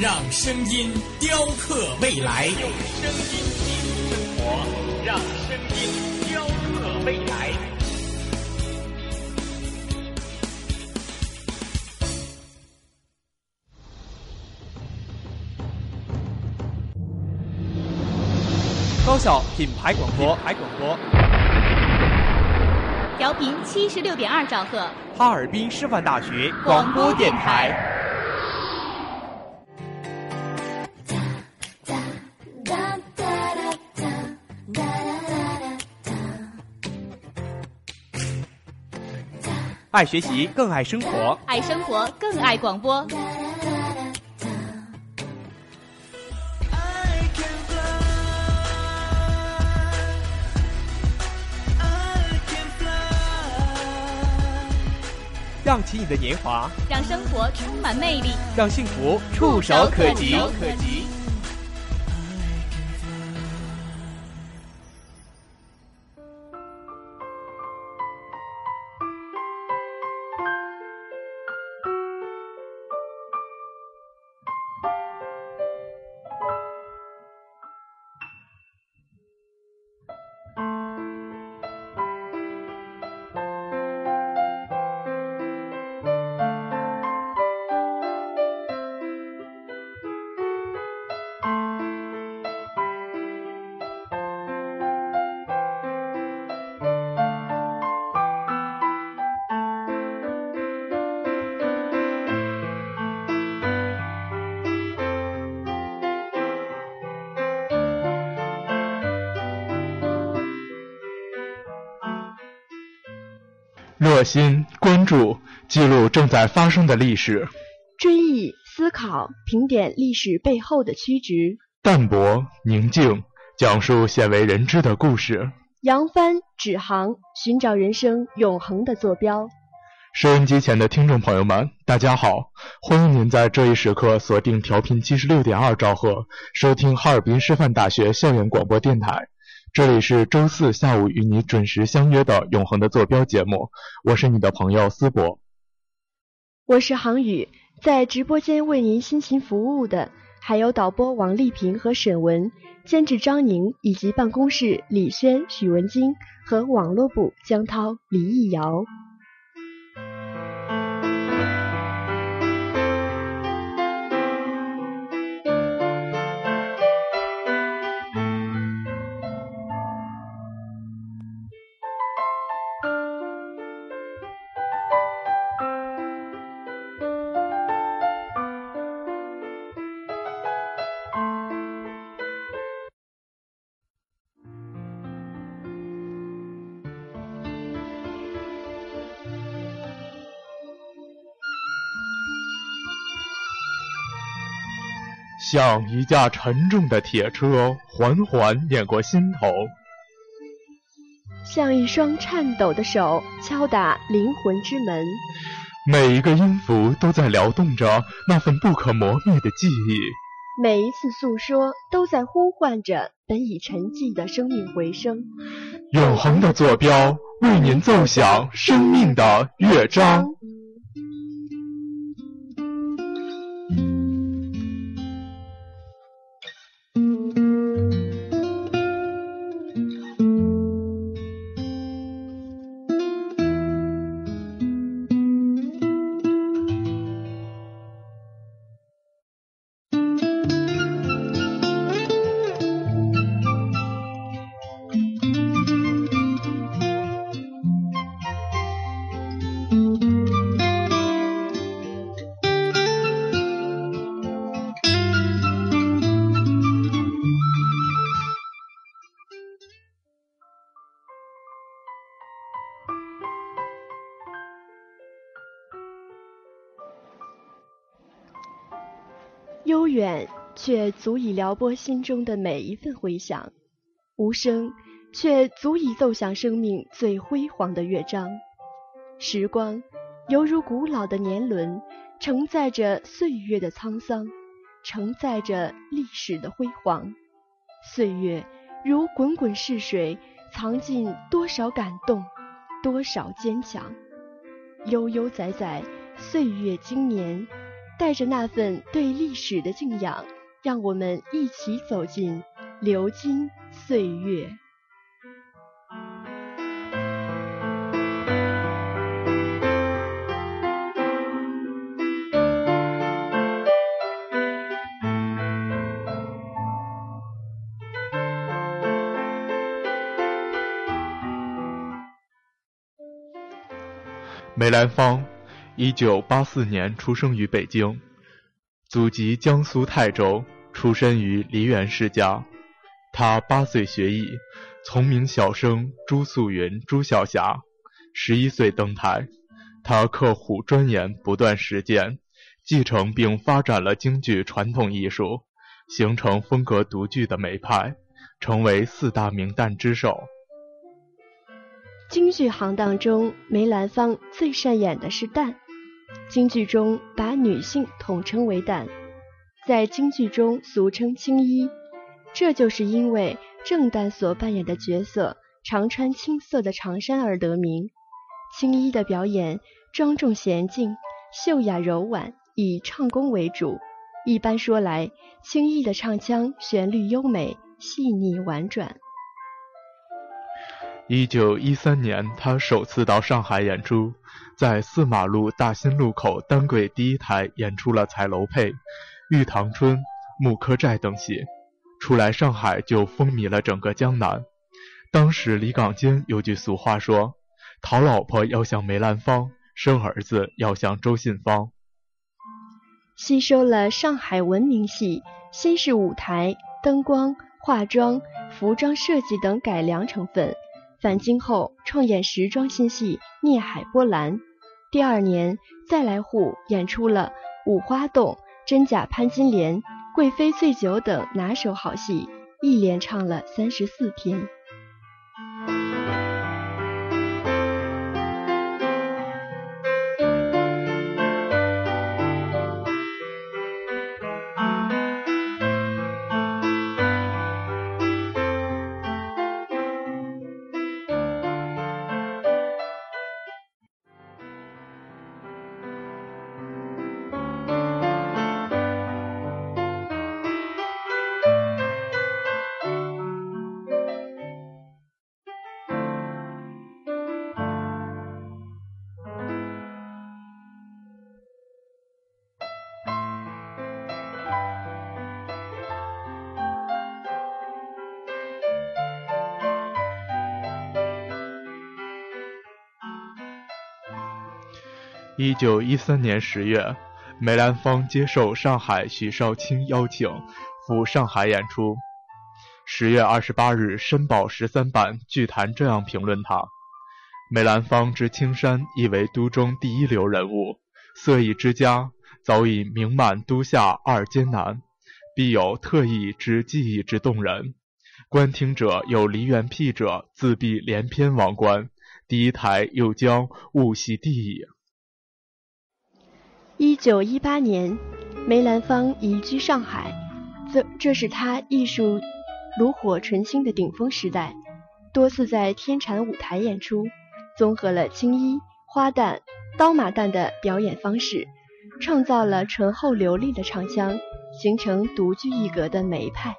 让声音雕刻未来。用声音记录生活，让声音雕刻未来。高校品牌广播，牌广播，调频七十六点二兆赫，哈尔滨师范大学广播电台。爱学习，更爱生活；爱生活，更爱广播。让起你的年华，让生活充满魅力，让幸福触手可及。热心关注，记录正在发生的历史；追忆思考，评点历史背后的曲直；淡泊宁静，讲述鲜为人知的故事；扬帆指航，寻找人生永恒的坐标。收音机前的听众朋友们，大家好！欢迎您在这一时刻锁定调频七十六点二兆赫，收听哈尔滨师范大学校园广播电台。这里是周四下午与你准时相约的《永恒的坐标》节目，我是你的朋友思博，我是航宇，在直播间为您辛勤服务的还有导播王丽萍和沈文，监制张宁，以及办公室李轩、许文晶和网络部江涛、李易瑶。像一架沉重的铁车缓缓碾过心头，像一双颤抖的手敲打灵魂之门。每一个音符都在撩动着那份不可磨灭的记忆，每一次诉说都在呼唤着本已沉寂的生命回声。永恒的坐标，为您奏响生命的乐章。却足以撩拨心中的每一份回响；无声，却足以奏响生命最辉煌的乐章。时光，犹如古老的年轮，承载着岁月的沧桑，承载着历史的辉煌。岁月如滚滚逝水，藏进多少感动，多少坚强。悠悠载载，岁月经年。带着那份对历史的敬仰，让我们一起走进流金岁月。梅兰芳。一九八四年出生于北京，祖籍江苏泰州，出身于梨园世家。他八岁学艺，从名小生朱素云、朱晓霞。十一岁登台，他刻苦钻研，不断实践，继承并发展了京剧传统艺术，形成风格独具的梅派，成为四大名旦之首。京剧行当中，梅兰芳最擅演的是旦。京剧中把女性统称为旦，在京剧中俗称青衣，这就是因为正旦所扮演的角色常穿青色的长衫而得名。青衣的表演庄重娴静、秀雅柔婉，以唱功为主。一般说来，青衣的唱腔旋律优美、细腻婉转。一九一三年，他首次到上海演出，在四马路大新路口单轨第一台演出了《彩楼配》《玉堂春》《木柯寨》等戏，出来上海就风靡了整个江南。当时李岗坚有句俗话说：“讨老婆要像梅兰芳，生儿子要像周信芳。”吸收了上海文明戏、新式舞台、灯光、化妆、服装设计等改良成分。返京后，创演时装新戏《孽海波澜》。第二年，再来沪演出了《五花洞》《真假潘金莲》《贵妃醉酒》等拿手好戏，一连唱了三十四天。一九一三年十月，梅兰芳接受上海许绍卿邀请赴上海演出。十月二十八日，《申报》十三版剧坛这样评论他：梅兰芳之青山，亦为都中第一流人物，色艺之家，早已名满都下二艰难，必有特异之技艺之动人。观听者有梨园癖者，自必连篇王观。第一台又将物系地矣。一九一八年，梅兰芳移居上海，这这是他艺术炉火纯青的顶峰时代。多次在天蟾舞台演出，综合了青衣、花旦、刀马旦的表演方式，创造了醇厚流利的唱腔，形成独具一格的梅派。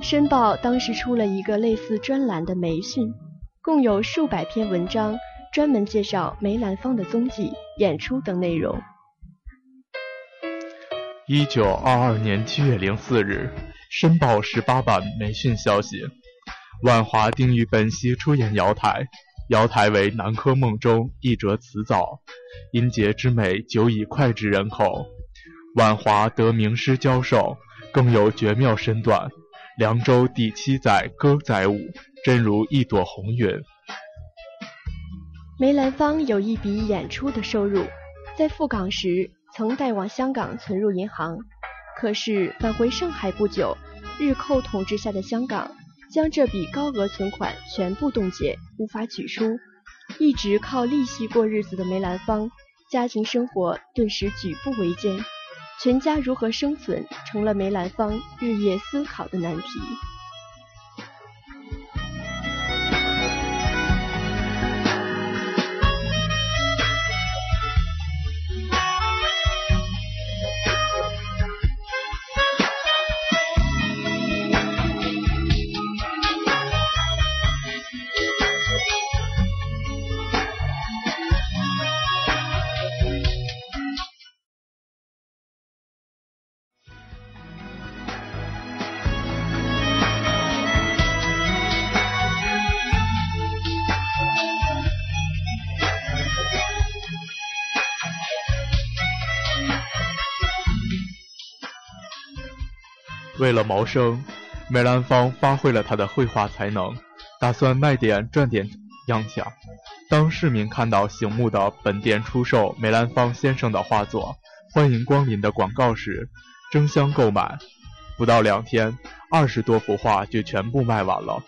《申报》当时出了一个类似专栏的梅讯，共有数百篇文章，专门介绍梅兰芳的踪迹、演出等内容。一九二二年七月零四日，《申报》十八版媒讯消息：万华定于本溪出演瑶台，瑶台为南柯梦中一折词藻，音节之美久已脍炙人口。万华得名师教授，更有绝妙身段。凉州第七载歌载舞，真如一朵红云。梅兰芳有一笔演出的收入，在赴港时。曾带往香港存入银行，可是返回上海不久，日寇统治下的香港将这笔高额存款全部冻结，无法取出。一直靠利息过日子的梅兰芳，家庭生活顿时举步维艰，全家如何生存，成了梅兰芳日夜思考的难题。为了谋生，梅兰芳发挥了他的绘画才能，打算卖点赚点洋钱。当市民看到醒目的“本店出售梅兰芳先生的画作，欢迎光临”的广告时，争相购买。不到两天，二十多幅画就全部卖完了。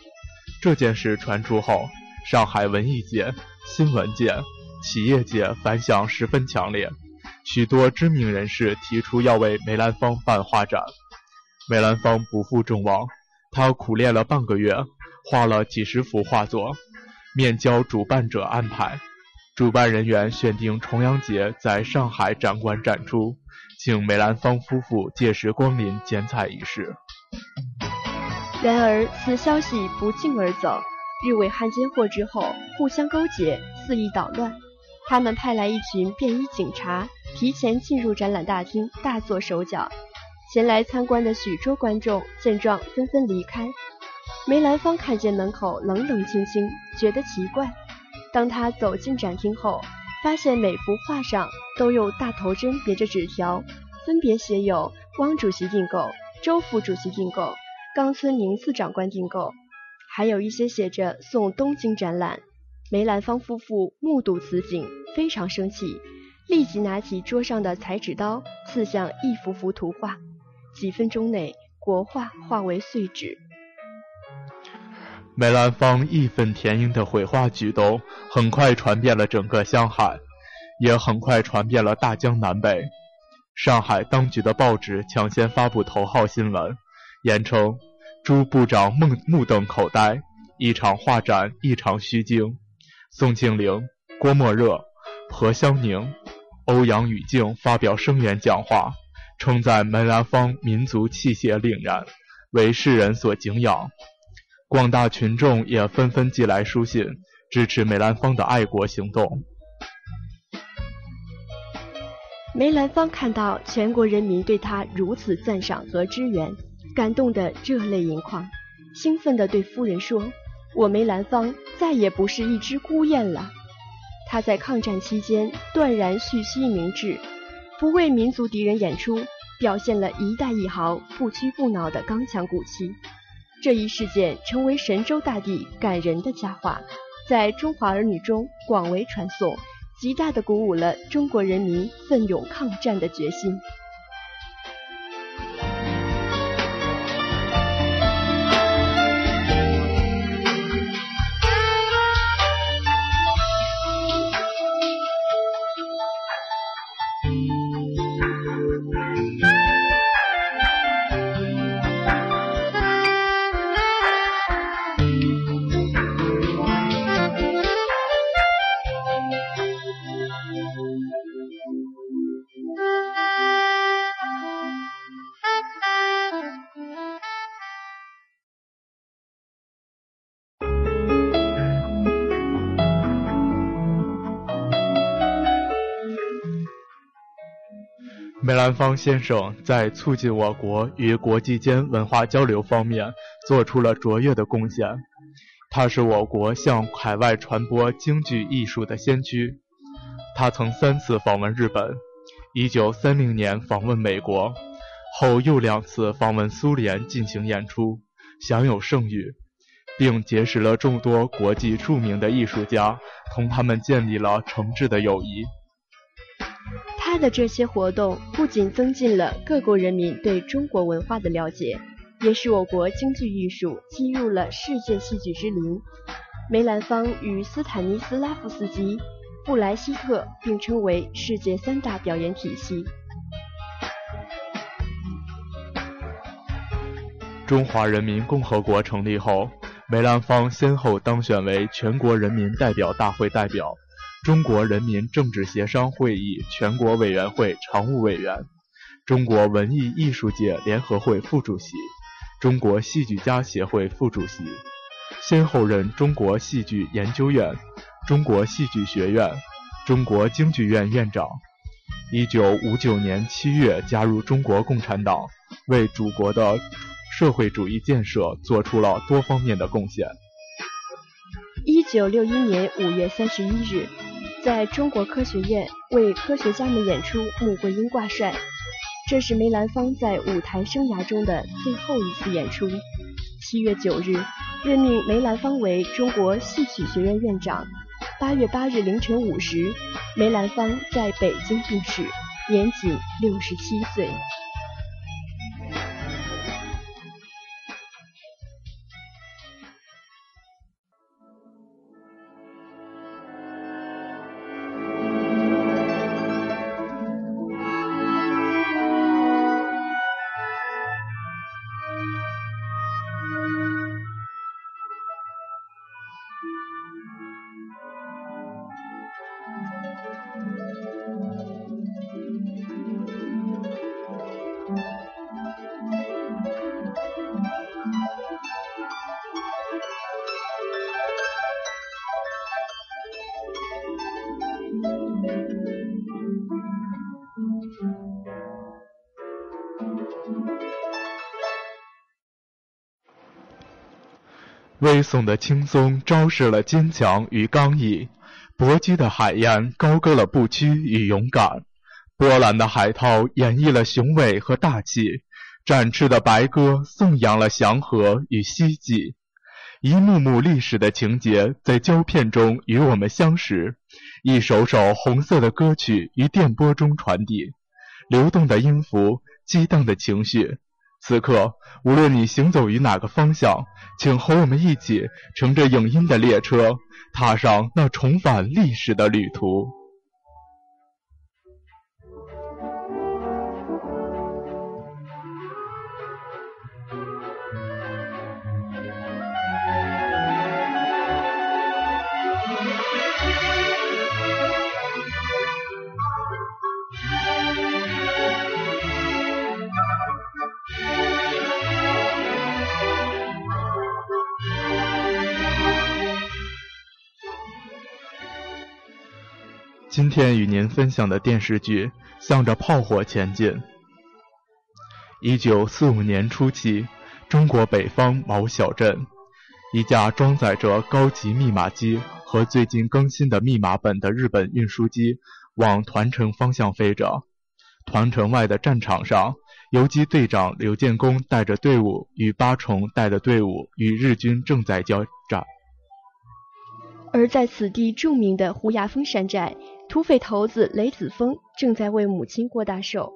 这件事传出后，上海文艺界、新闻界、企业界反响十分强烈，许多知名人士提出要为梅兰芳办画展。梅兰芳不负众望，他苦练了半个月，画了几十幅画作，面交主办者安排。主办人员选定重阳节在上海展馆展出，请梅兰芳夫妇届时光临剪彩仪式。然而，此消息不胫而走，日伪汉奸获知后，互相勾结，肆意捣乱。他们派来一群便衣警察，提前进入展览大厅，大做手脚。前来参观的许多观众见状纷纷离开。梅兰芳看见门口冷冷清清，觉得奇怪。当他走进展厅后，发现每幅画上都用大头针别着纸条，分别写有“汪主席订购”“周副主席订购”“冈村宁次长官订购”，还有一些写着“送东京展览”。梅兰芳夫妇目睹此景，非常生气，立即拿起桌上的裁纸刀，刺向一幅幅图画。几分钟内，国画化为碎纸。梅兰芳义愤填膺的绘画举动很快传遍了整个香海，也很快传遍了大江南北。上海当局的报纸抢先发布头号新闻，言称朱部长目目瞪口呆，一场画展一场虚惊。宋庆龄、郭沫若、何香凝、欧阳予静发表声援讲话。称赞梅兰芳民族气节凛然，为世人所敬仰。广大群众也纷纷寄来书信，支持梅兰芳的爱国行动。梅兰芳看到全国人民对他如此赞赏和支援，感动得热泪盈眶，兴奋地对夫人说：“我梅兰芳再也不是一只孤雁了。”他在抗战期间断然蓄须明志。不为民族敌人演出，表现了一代一豪不屈不挠的刚强骨气。这一事件成为神州大地感人的佳话，在中华儿女中广为传颂，极大的鼓舞了中国人民奋勇抗战的决心。兰芳先生在促进我国与国际间文化交流方面做出了卓越的贡献。他是我国向海外传播京剧艺术的先驱。他曾三次访问日本一九三零年访问美国，后又两次访问苏联进行演出，享有盛誉，并结识了众多国际著名的艺术家，同他们建立了诚挚的友谊。他。的这些活动不仅增进了各国人民对中国文化的了解，也使我国京剧艺术进入了世界戏剧之林。梅兰芳与斯坦尼斯拉夫斯基、布莱希特并称为世界三大表演体系。中华人民共和国成立后，梅兰芳先后当选为全国人民代表大会代表、中国人民政治协商会议全国委员会常务委员、中国文艺艺术界联合会副主席、中国戏剧家协会副主席，先后任中国戏剧研究院、中国戏剧学院、中国京剧院院长。一九五九年七月加入中国共产党，为祖国的。社会主义建设做出了多方面的贡献。一九六一年五月三十一日，在中国科学院为科学家们演出《穆桂英挂帅》，这是梅兰芳在舞台生涯中的最后一次演出。七月九日，任命梅兰芳为中国戏曲学院院长。八月八日凌晨五时，梅兰芳在北京病逝，年仅六十七岁。微耸的青松昭示了坚强与刚毅，搏击的海燕高歌了不屈与勇敢，波澜的海涛演绎了雄伟和大气，展翅的白鸽颂扬了祥和与希冀。一幕幕历史的情节在胶片中与我们相识，一首首红色的歌曲于电波中传递，流动的音符，激荡的情绪。此刻，无论你行走于哪个方向，请和我们一起乘着影音的列车，踏上那重返历史的旅途。今天与您分享的电视剧《向着炮火前进》。一九四五年初期，中国北方某小镇，一架装载着高级密码机和最近更新的密码本的日本运输机往团城方向飞着。团城外的战场上，游击队长刘建功带着队伍与八重带的队伍与日军正在交战。而在此地著名的胡崖峰山寨。土匪头子雷子峰正在为母亲过大寿，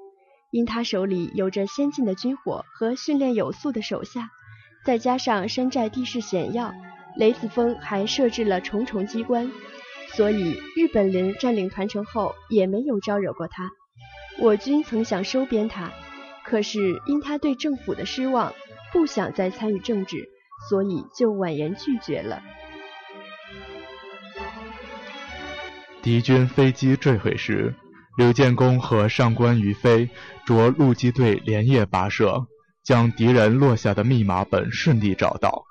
因他手里有着先进的军火和训练有素的手下，再加上山寨地势险要，雷子峰还设置了重重机关，所以日本人占领团城后也没有招惹过他。我军曾想收编他，可是因他对政府的失望，不想再参与政治，所以就婉言拒绝了。敌军飞机坠毁时，刘建功和上官于飞着陆基队连夜跋涉，将敌人落下的密码本顺利找到，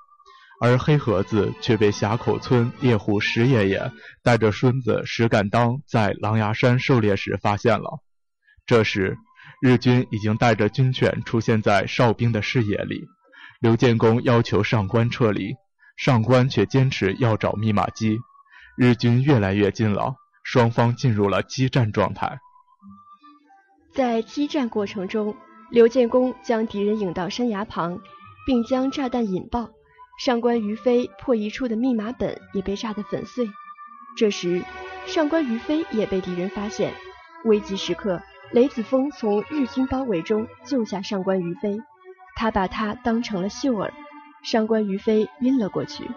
而黑盒子却被峡口村猎户石爷爷带着孙子石敢当在狼牙山狩猎时发现了。这时，日军已经带着军犬出现在哨兵的视野里。刘建功要求上官撤离，上官却坚持要找密码机。日军越来越近了，双方进入了激战状态。在激战过程中，刘建功将敌人引到山崖旁，并将炸弹引爆。上官于飞破译处的密码本也被炸得粉碎。这时，上官于飞也被敌人发现，危急时刻，雷子峰从日军包围中救下上官于飞，他把他当成了秀儿，上官于飞晕了过去。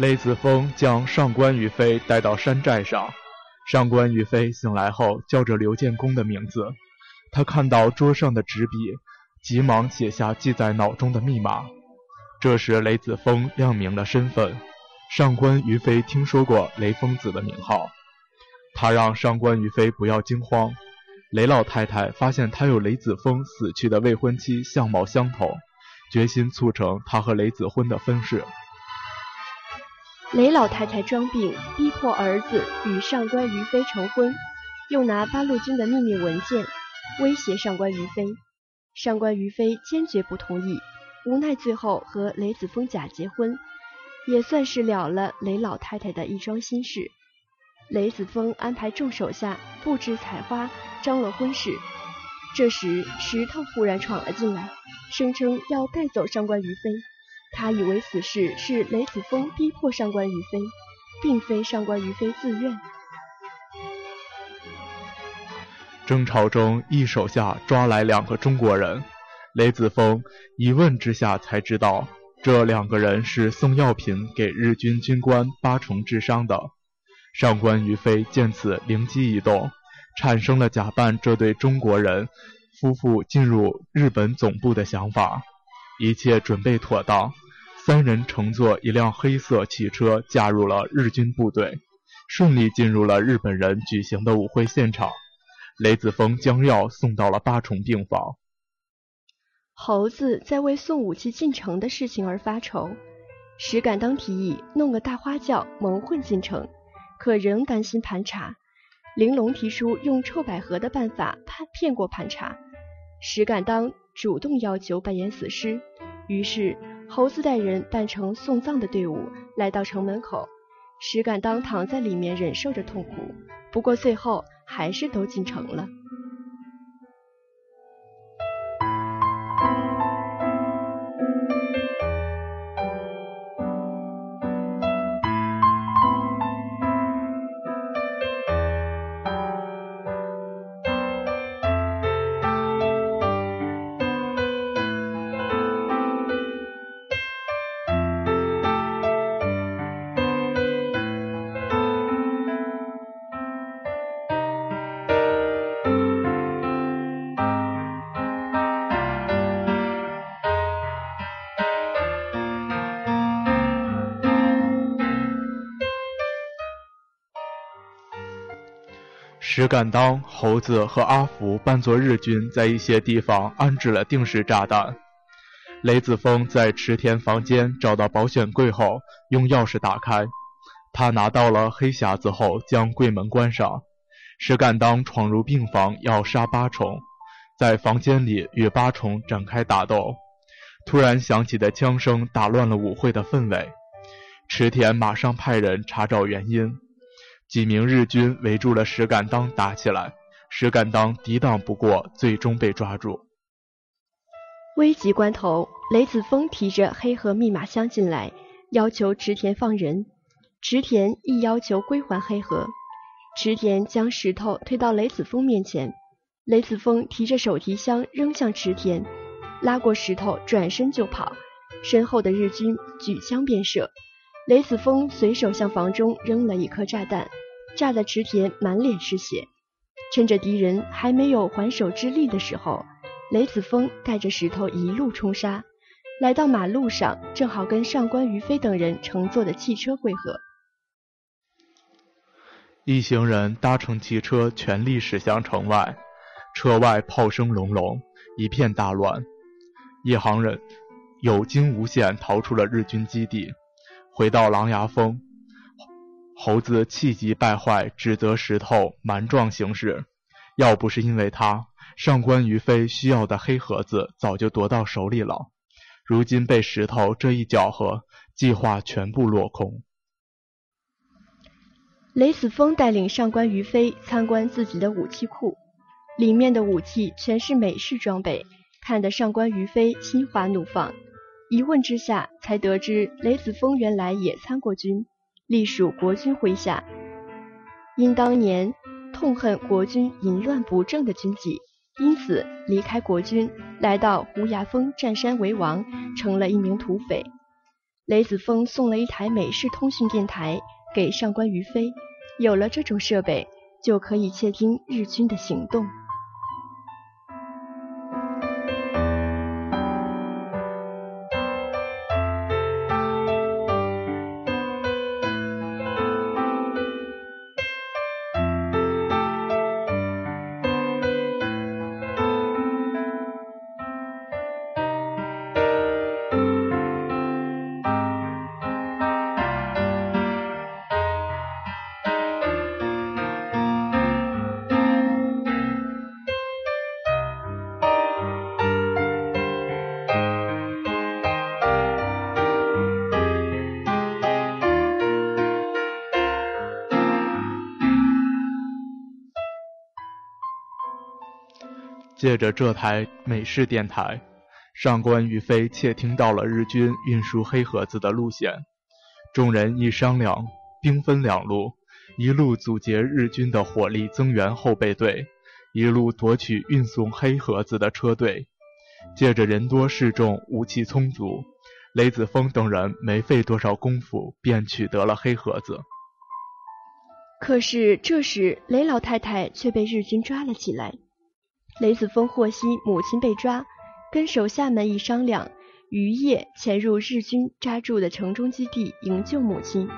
雷子峰将上官于飞带到山寨上。上官于飞醒来后，叫着刘建功的名字。他看到桌上的纸笔，急忙写下记在脑中的密码。这时，雷子峰亮明了身份：上官于飞听说过雷疯子的名号。他让上官于飞不要惊慌。雷老太太发现他有雷子峰死去的未婚妻相貌相同，决心促成他和雷子婚的婚事。雷老太太装病，逼迫儿子与上官于飞成婚，又拿八路军的秘密文件威胁上官于飞。上官于飞坚决不同意，无奈最后和雷子峰假结婚，也算是了了雷老太太的一桩心事。雷子峰安排众手下布置彩花，张罗婚事。这时石头忽然闯了进来，声称要带走上官于飞。他以为此事是雷子峰逼迫上官于飞，并非上官于飞自愿。争吵中，一手下抓来两个中国人，雷子峰一问之下才知道，这两个人是送药品给日军军官八重治伤的。上官于飞见此灵机一动，产生了假扮这对中国人夫妇进入日本总部的想法。一切准备妥当，三人乘坐一辆黑色汽车，加入了日军部队，顺利进入了日本人举行的舞会现场。雷子峰将药送到了八重病房。猴子在为送武器进城的事情而发愁，石敢当提议弄个大花轿蒙混进城，可仍担心盘查。玲珑提出用臭百合的办法骗骗过盘查，石敢当主动要求扮演死尸。于是，猴子带人扮成送葬的队伍来到城门口，石敢当躺在里面忍受着痛苦。不过最后还是都进城了。石敢当、猴子和阿福扮作日军，在一些地方安置了定时炸弹。雷子峰在池田房间找到保险柜后，用钥匙打开。他拿到了黑匣子后，将柜门关上。石敢当闯入病房要杀八重，在房间里与八重展开打斗。突然响起的枪声打乱了舞会的氛围。池田马上派人查找原因。几名日军围住了石敢当，打起来。石敢当抵挡不过，最终被抓住。危急关头，雷子峰提着黑盒密码箱进来，要求池田放人。池田亦要求归还黑盒。池田将石头推到雷子峰面前，雷子峰提着手提箱扔向池田，拉过石头，转身就跑。身后的日军举枪便射。雷子峰随手向房中扔了一颗炸弹，炸得池田满脸是血。趁着敌人还没有还手之力的时候，雷子峰带着石头一路冲杀，来到马路上，正好跟上官于飞等人乘坐的汽车会合。一行人搭乘汽车，全力驶向城外。车外炮声隆隆，一片大乱。一行人有惊无险逃出了日军基地，回到狼牙峰。猴子气急败坏，指责石头蛮撞行事。要不是因为他，上官于飞需要的黑盒子早就夺到手里了。如今被石头这一搅和，计划全部落空。雷子峰带领上官于飞参观自己的武器库，里面的武器全是美式装备，看得上官于飞心花怒放。一问之下，才得知雷子峰原来也参过军，隶属国军麾下，因当年痛恨国军淫乱不正的军纪，因此离开国军，来到胡崖峰占山为王，成了一名土匪。雷子峰送了一台美式通讯电台。给上官于飞，有了这种设备，就可以窃听日军的行动。借着这台美式电台，上官于飞窃听到了日军运输黑盒子的路线。众人一商量，兵分两路：一路阻截日军的火力增援后备队，一路夺取运送黑盒子的车队。借着人多势众，武器充足，雷子峰等人没费多少功夫便取得了黑盒子。可是这时，雷老太太却被日军抓了起来。雷子峰获悉母亲被抓，跟手下们一商量，于夜潜入日军扎住的城中基地营救母亲。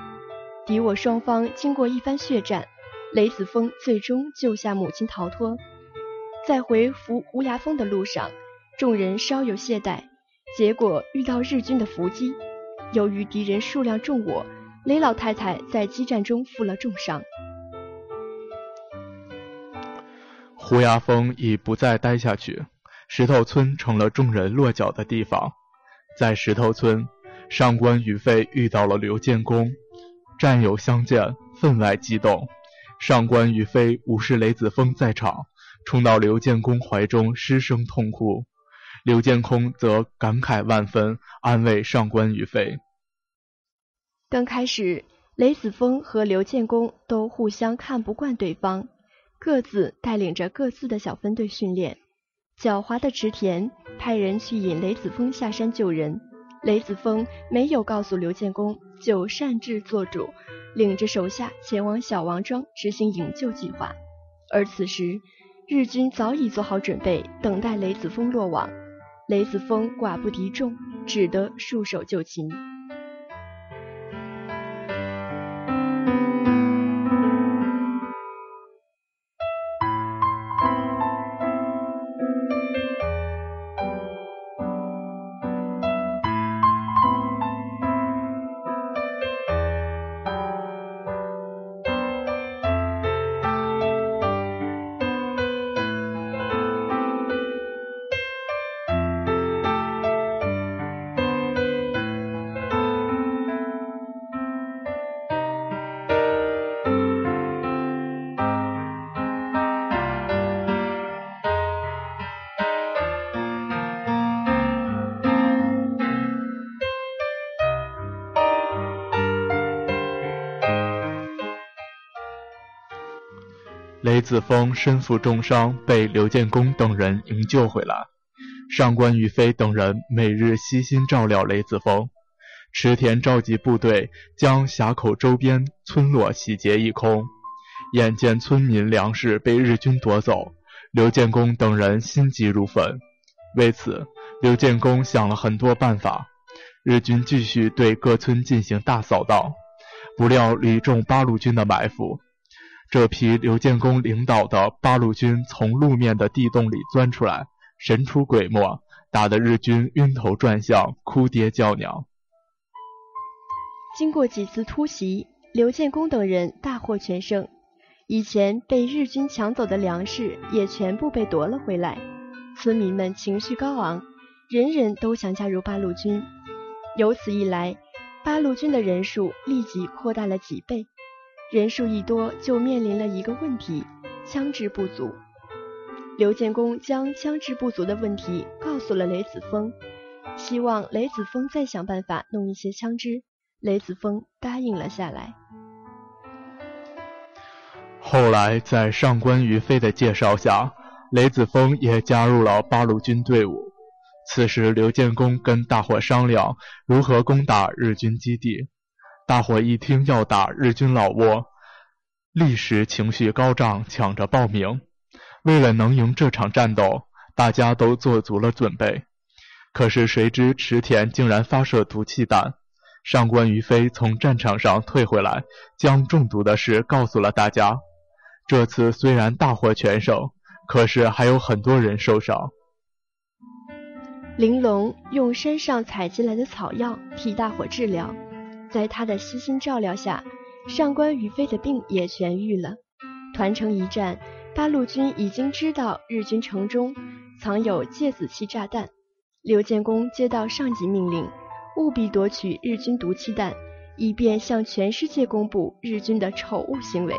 敌我双方经过一番血战，雷子峰最终救下母亲逃脱。在回扶胡崖峰的路上，众人稍有懈怠，结果遇到日军的伏击。由于敌人数量众我，雷老太太在激战中负了重伤。乌鸦峰已不再待下去，石头村成了众人落脚的地方。在石头村，上官羽飞遇到了刘建功，战友相见，分外激动。上官羽飞无视雷子峰在场，冲到刘建功怀中失声痛哭。刘建功则感慨万分，安慰上官羽飞。刚开始，雷子峰和刘建功都互相看不惯对方。各自带领着各自的小分队训练。狡猾的池田派人去引雷子峰下山救人，雷子峰没有告诉刘建功，就擅自做主，领着手下前往小王庄执行营救计划。而此时，日军早已做好准备，等待雷子峰落网。雷子峰寡不敌众，只得束手就擒。子峰身负重伤，被刘建功等人营救回来。上官于飞等人每日悉心照料雷子峰。池田召集部队，将峡口周边村落洗劫一空。眼见村民粮食被日军夺走，刘建功等人心急如焚。为此，刘建功想了很多办法。日军继续对各村进行大扫荡，不料屡中八路军的埋伏。这批刘建功领导的八路军从路面的地洞里钻出来，神出鬼没，打得日军晕头转向，哭爹叫娘。经过几次突袭，刘建功等人大获全胜。以前被日军抢走的粮食也全部被夺了回来，村民们情绪高昂，人人都想加入八路军。由此一来，八路军的人数立即扩大了几倍。人数一多，就面临了一个问题：枪支不足。刘建功将枪支不足的问题告诉了雷子峰，希望雷子峰再想办法弄一些枪支。雷子峰答应了下来。后来，在上官于飞的介绍下，雷子峰也加入了八路军队伍。此时，刘建功跟大伙商量如何攻打日军基地。大伙一听要打日军老窝，立时情绪高涨，抢着报名。为了能赢这场战斗，大家都做足了准备。可是，谁知池田竟然发射毒气弹。上官于飞从战场上退回来，将中毒的事告诉了大家。这次虽然大获全胜，可是还有很多人受伤。玲珑用山上采集来的草药替大伙治疗，在他的悉心照料下，上官于飞的病也痊愈了。团城一战，八路军已经知道日军城中藏有芥子气炸弹，刘建功接到上级命令，务必夺取日军毒气弹，以便向全世界公布日军的丑恶行为。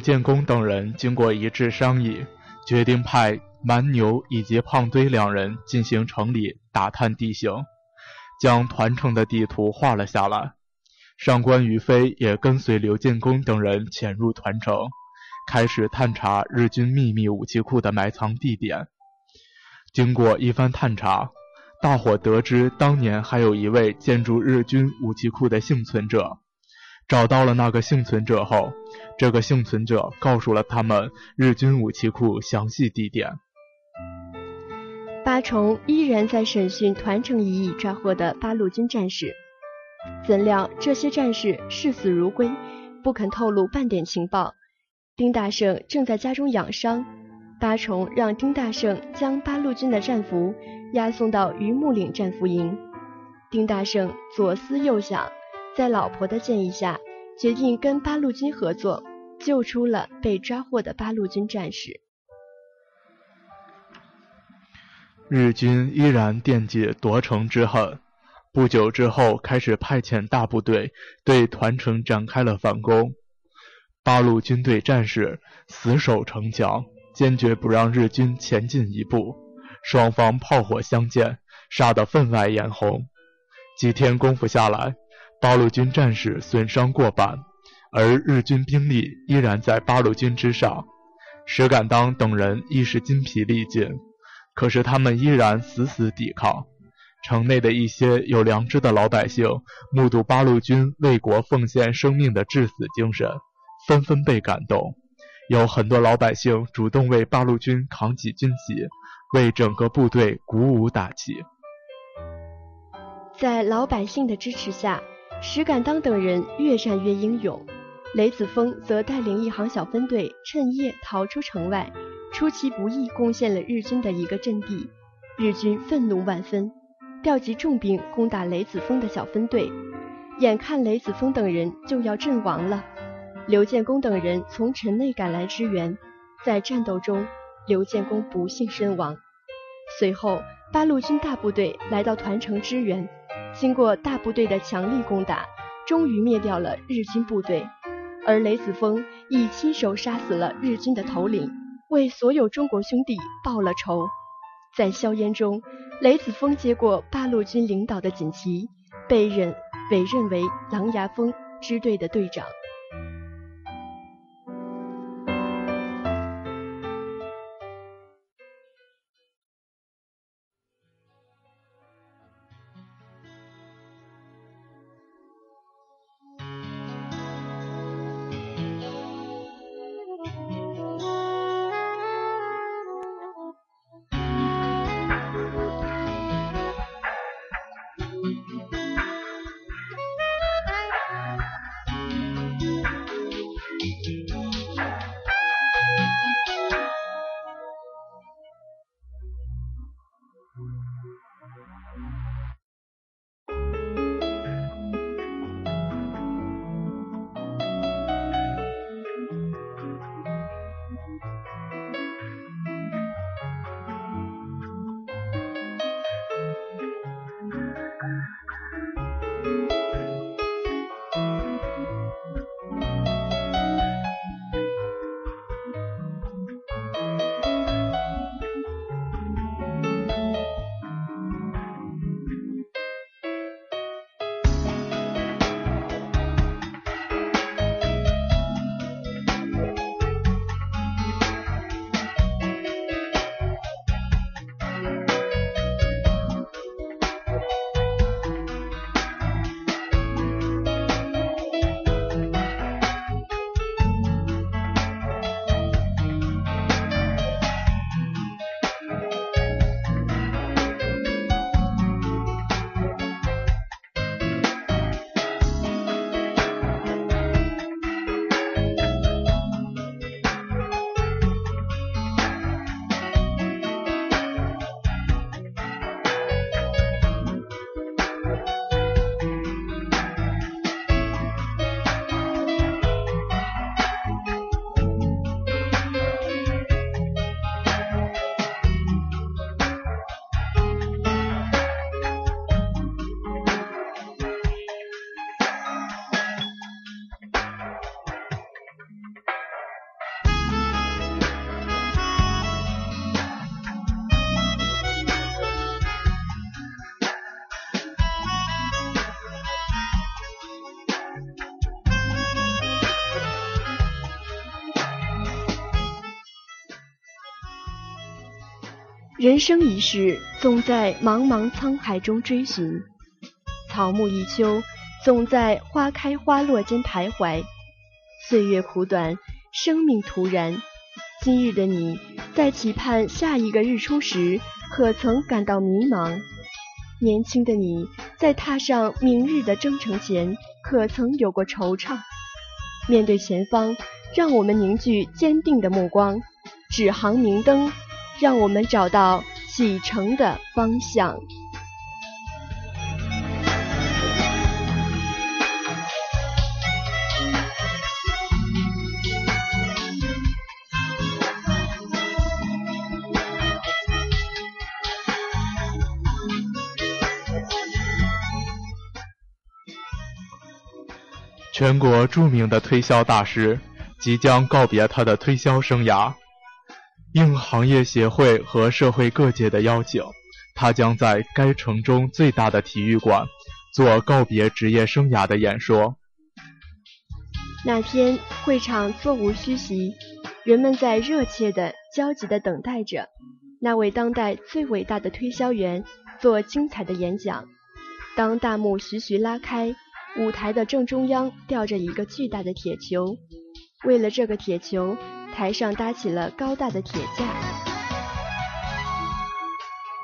建功等人经过一致商议，决定派蛮牛以及胖堆两人进行城里打探地形，将团城的地图画了下来。上官于飞也跟随刘建功等人潜入团城，开始探查日军秘密武器库的埋藏地点。经过一番探查，大伙得知当年还有一位建筑日军武器库的幸存者。找到了那个幸存者后，这个幸存者告诉了他们日军武器库详细地点。八重依然在审讯团城一役抓获的八路军战士，怎料这些战士视死如归，不肯透露半点情报。丁大胜正在家中养伤，八重让丁大胜将八路军的战俘押送到榆木岭战俘营。丁大胜左思右想。在老婆的建议下，决定跟八路军合作，救出了被抓获的八路军战士。日军依然惦记夺城之恨，不久之后开始派遣大部队对团城展开了反攻。八路军队战士死守城墙，坚决不让日军前进一步，双方炮火相见，杀得分外眼红。几天功夫下来。八路军战士损伤过半，而日军兵力依然在八路军之上。石敢当等人亦是筋疲力尽，可是他们依然死死抵抗。城内的一些有良知的老百姓目睹八路军为国奉献生命的至死精神，纷纷被感动。有很多老百姓主动为八路军扛起军旗，为整个部队鼓舞打气。在老百姓的支持下，石敢当等人越战越英勇。雷子峰则带领一行小分队趁夜逃出城外，出其不意攻陷了日军的一个阵地。日军愤怒万分，调集重兵攻打雷子峰的小分队。眼看雷子峰等人就要阵亡了，刘建功等人从城内赶来支援。在战斗中，刘建功不幸身亡。随后，八路军大部队来到团城支援，经过大部队的强力攻打，终于灭掉了日军部队。而雷子峰亦亲手杀死了日军的头领，为所有中国兄弟报了仇。在硝烟中，雷子峰接过八路军领导的锦旗，被任委任为狼牙峰支队的队长。人生一世，总在茫茫沧海中追寻；草木一秋，总在花开花落间徘徊。岁月苦短，生命突然。今日的你在期盼下一个日出时，可曾感到迷茫？年轻的你在踏上明日的征程前，可曾有过惆怅？面对前方，让我们凝聚坚定的目光，指航明灯。让我们找到启程的方向。全国著名的推销大师即将告别他的推销生涯。应行业协会和社会各界的邀请，他将在该城中最大的体育馆做告别职业生涯的演说。那天会场座无虚席，人们在热切的、焦急的等待着那位当代最伟大的推销员做精彩的演讲。当大幕徐徐拉开，舞台的正中央吊着一个巨大的铁球，为了这个铁球。台上搭起了高大的铁架，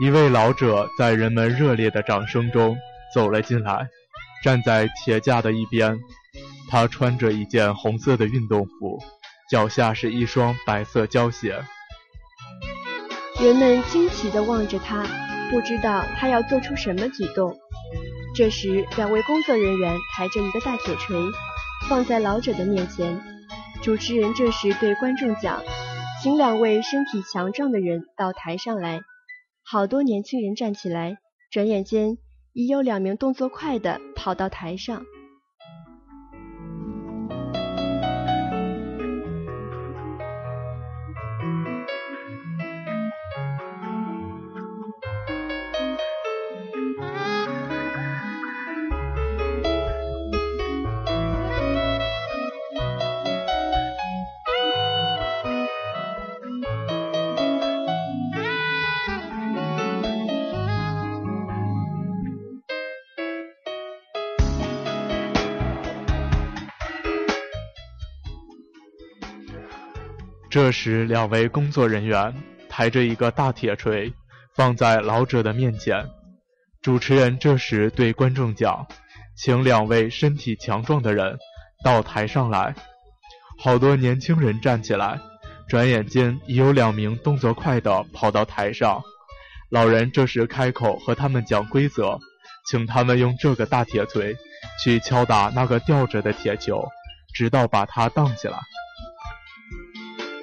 一位老者在人们热烈的掌声中走了进来，站在铁架的一边。他穿着一件红色的运动服，脚下是一双白色胶鞋。人们惊奇地望着他，不知道他要做出什么举动。这时，两位工作人员抬着一个大铁锤，放在老者的面前。主持人这时对观众讲：“请两位身体强壮的人到台上来。”好多年轻人站起来，转眼间已有两名动作快的跑到台上。这时，两位工作人员抬着一个大铁锤，放在老者的面前。主持人这时对观众讲：“请两位身体强壮的人到台上来。”好多年轻人站起来，转眼间已有两名动作快的跑到台上。老人这时开口和他们讲规则，请他们用这个大铁锤去敲打那个吊着的铁球，直到把它荡起来。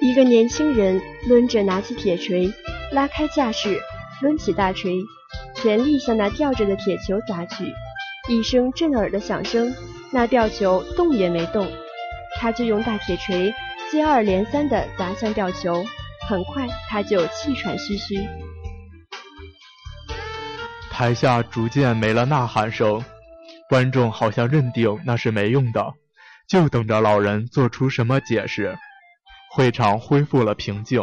一个年轻人抡着拿起铁锤，拉开架势，抡起大锤，全力向那吊着的铁球砸去。一声震耳的响声，那吊球动也没动，他就用大铁锤接二连三地砸向吊球，很快他就气喘吁吁。台下逐渐没了呐喊声，观众好像认定那是没用的，就等着老人做出什么解释。会场恢复了平静。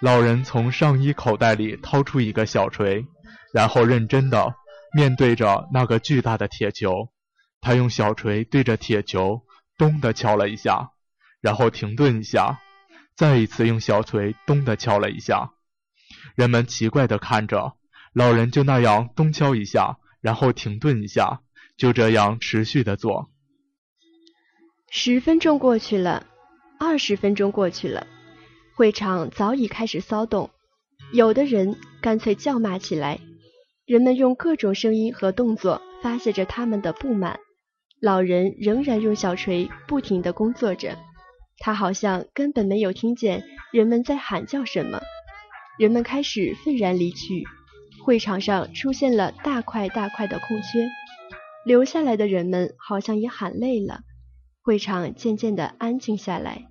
老人从上衣口袋里掏出一个小锤，然后认真的面对着那个巨大的铁球。他用小锤对着铁球咚的敲了一下，然后停顿一下，再一次用小锤咚的敲了一下。人们奇怪的看着老人，就那样咚敲一下，然后停顿一下，就这样持续的做。十分钟过去了。二十分钟过去了，会场早已开始骚动，有的人干脆叫骂起来。人们用各种声音和动作发泄着他们的不满。老人仍然用小锤不停地工作着，他好像根本没有听见人们在喊叫什么。人们开始愤然离去，会场上出现了大块大块的空缺，留下来的人们好像也喊累了，会场渐渐地安静下来。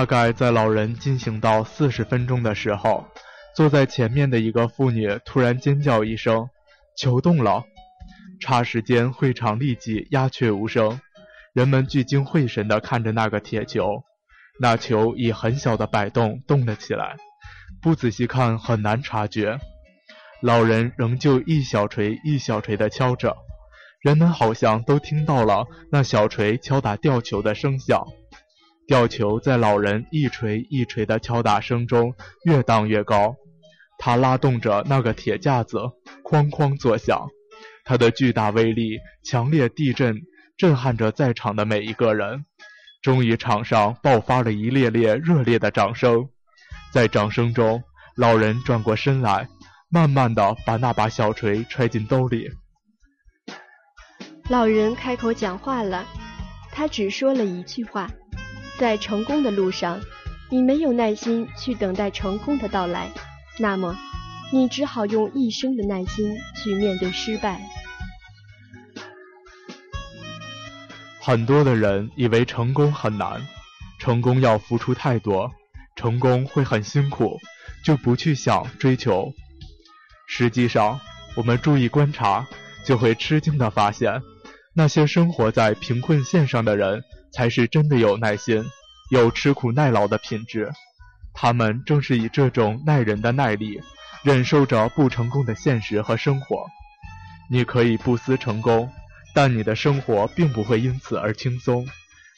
大概在老人进行到四十分钟的时候，坐在前面的一个妇女突然尖叫一声：“球动了！”霎时间，会场立即鸦雀无声，人们聚精会神地看着那个铁球。那球以很小的摆动动了起来，不仔细看很难察觉。老人仍旧一小锤一小锤地敲着，人们好像都听到了那小锤敲打吊球的声响。吊球在老人一锤一锤的敲打声中越荡越高，他拉动着那个铁架子，哐哐作响。他的巨大威力，强烈地震，震撼着在场的每一个人。终于，场上爆发了一列列热烈的掌声。在掌声中，老人转过身来，慢慢的把那把小锤揣进兜里。老人开口讲话了，他只说了一句话。在成功的路上，你没有耐心去等待成功的到来，那么你只好用一生的耐心去面对失败。很多的人以为成功很难，成功要付出太多，成功会很辛苦，就不去想追求。实际上，我们注意观察，就会吃惊的发现，那些生活在贫困线上的人，才是真的有耐心、有吃苦耐劳的品质。他们正是以这种耐人的耐力，忍受着不成功的现实和生活。你可以不思成功。但你的生活并不会因此而轻松，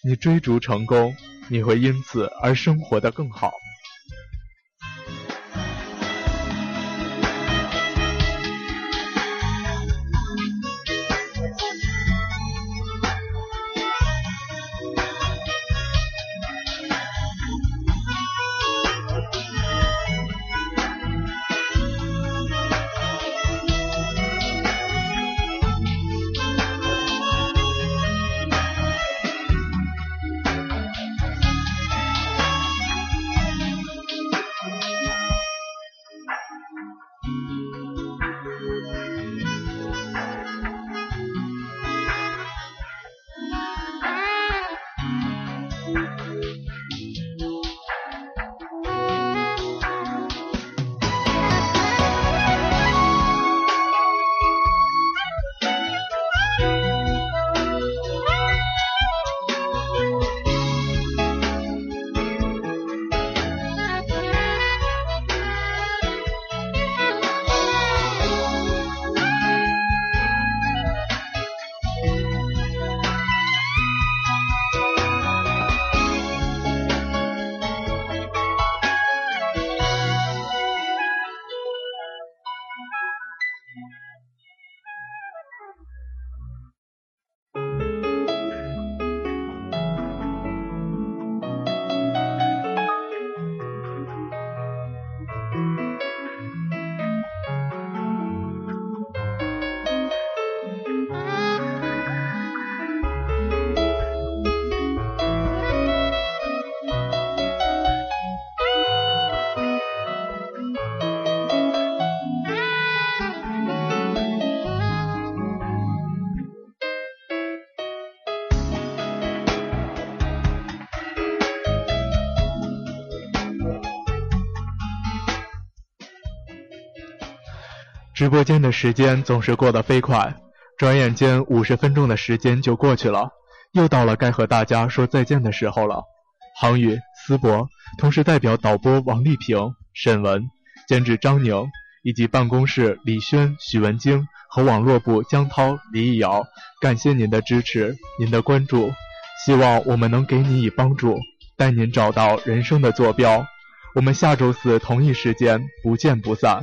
你追逐成功，你会因此而生活得更好。直播间的时间总是过得飞快，转眼间五十分钟的时间就过去了，又到了该和大家说再见的时候了。航宇、思博，同时代表导播王丽萍、沈文，监制张宁，以及办公室李轩、许文晶和网络部江涛、李艺瑶，感谢您的支持、您的关注，希望我们能给你以帮助，带您找到人生的坐标。我们下周四同一时间不见不散。